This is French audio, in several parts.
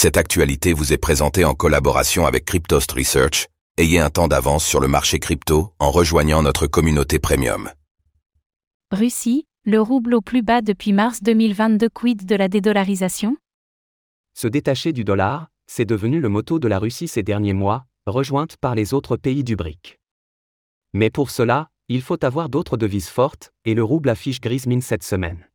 Cette actualité vous est présentée en collaboration avec Cryptost Research. Ayez un temps d'avance sur le marché crypto en rejoignant notre communauté premium. Russie, le rouble au plus bas depuis mars 2022 quid de la dédollarisation? Se détacher du dollar, c'est devenu le motto de la Russie ces derniers mois, rejointe par les autres pays du BRIC. Mais pour cela, il faut avoir d'autres devises fortes, et le rouble affiche grise mine cette semaine.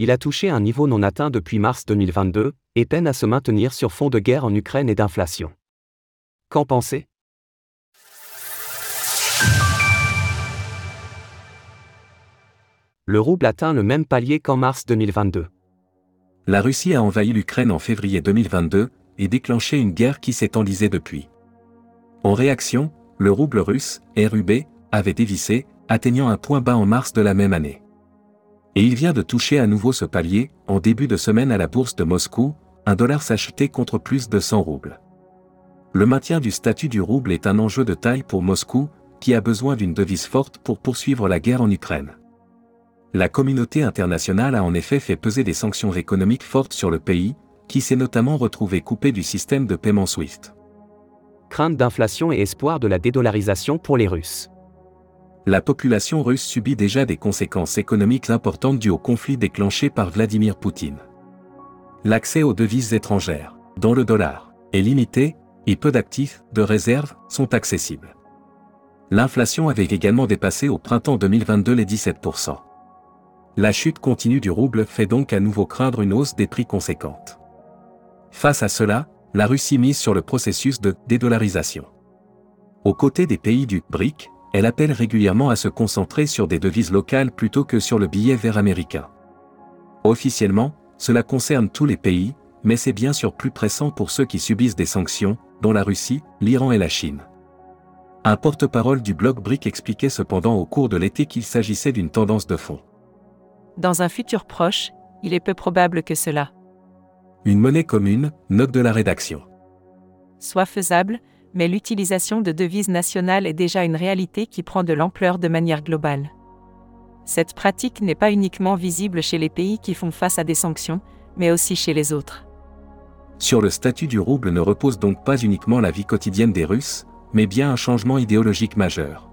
Il a touché un niveau non atteint depuis mars 2022, et peine à se maintenir sur fond de guerre en Ukraine et d'inflation. Qu'en pensez? Le rouble atteint le même palier qu'en mars 2022. La Russie a envahi l'Ukraine en février 2022 et déclenché une guerre qui s'est enlisée depuis. En réaction, le rouble russe, RUB, avait dévissé, atteignant un point bas en mars de la même année. Et il vient de toucher à nouveau ce palier, en début de semaine à la bourse de Moscou, un dollar s'achetait contre plus de 100 roubles. Le maintien du statut du rouble est un enjeu de taille pour Moscou, qui a besoin d'une devise forte pour poursuivre la guerre en Ukraine. La communauté internationale a en effet fait peser des sanctions économiques fortes sur le pays, qui s'est notamment retrouvé coupé du système de paiement SWIFT. Crainte d'inflation et espoir de la dédollarisation pour les Russes. La population russe subit déjà des conséquences économiques importantes dues au conflit déclenché par Vladimir Poutine. L'accès aux devises étrangères, dont le dollar, est limité, et peu d'actifs, de réserve, sont accessibles. L'inflation avait également dépassé au printemps 2022 les 17%. La chute continue du rouble fait donc à nouveau craindre une hausse des prix conséquente. Face à cela, la Russie mise sur le processus de dédollarisation. Aux côtés des pays du BRIC, elle appelle régulièrement à se concentrer sur des devises locales plutôt que sur le billet vert américain. Officiellement, cela concerne tous les pays, mais c'est bien sûr plus pressant pour ceux qui subissent des sanctions, dont la Russie, l'Iran et la Chine. Un porte-parole du bloc BRIC expliquait cependant au cours de l'été qu'il s'agissait d'une tendance de fond. Dans un futur proche, il est peu probable que cela Une monnaie commune, note de la rédaction. soit faisable, mais l'utilisation de devises nationales est déjà une réalité qui prend de l'ampleur de manière globale. Cette pratique n'est pas uniquement visible chez les pays qui font face à des sanctions, mais aussi chez les autres. Sur le statut du rouble ne repose donc pas uniquement la vie quotidienne des Russes, mais bien un changement idéologique majeur.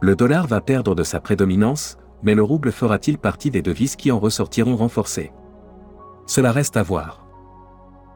Le dollar va perdre de sa prédominance, mais le rouble fera-t-il partie des devises qui en ressortiront renforcées? Cela reste à voir.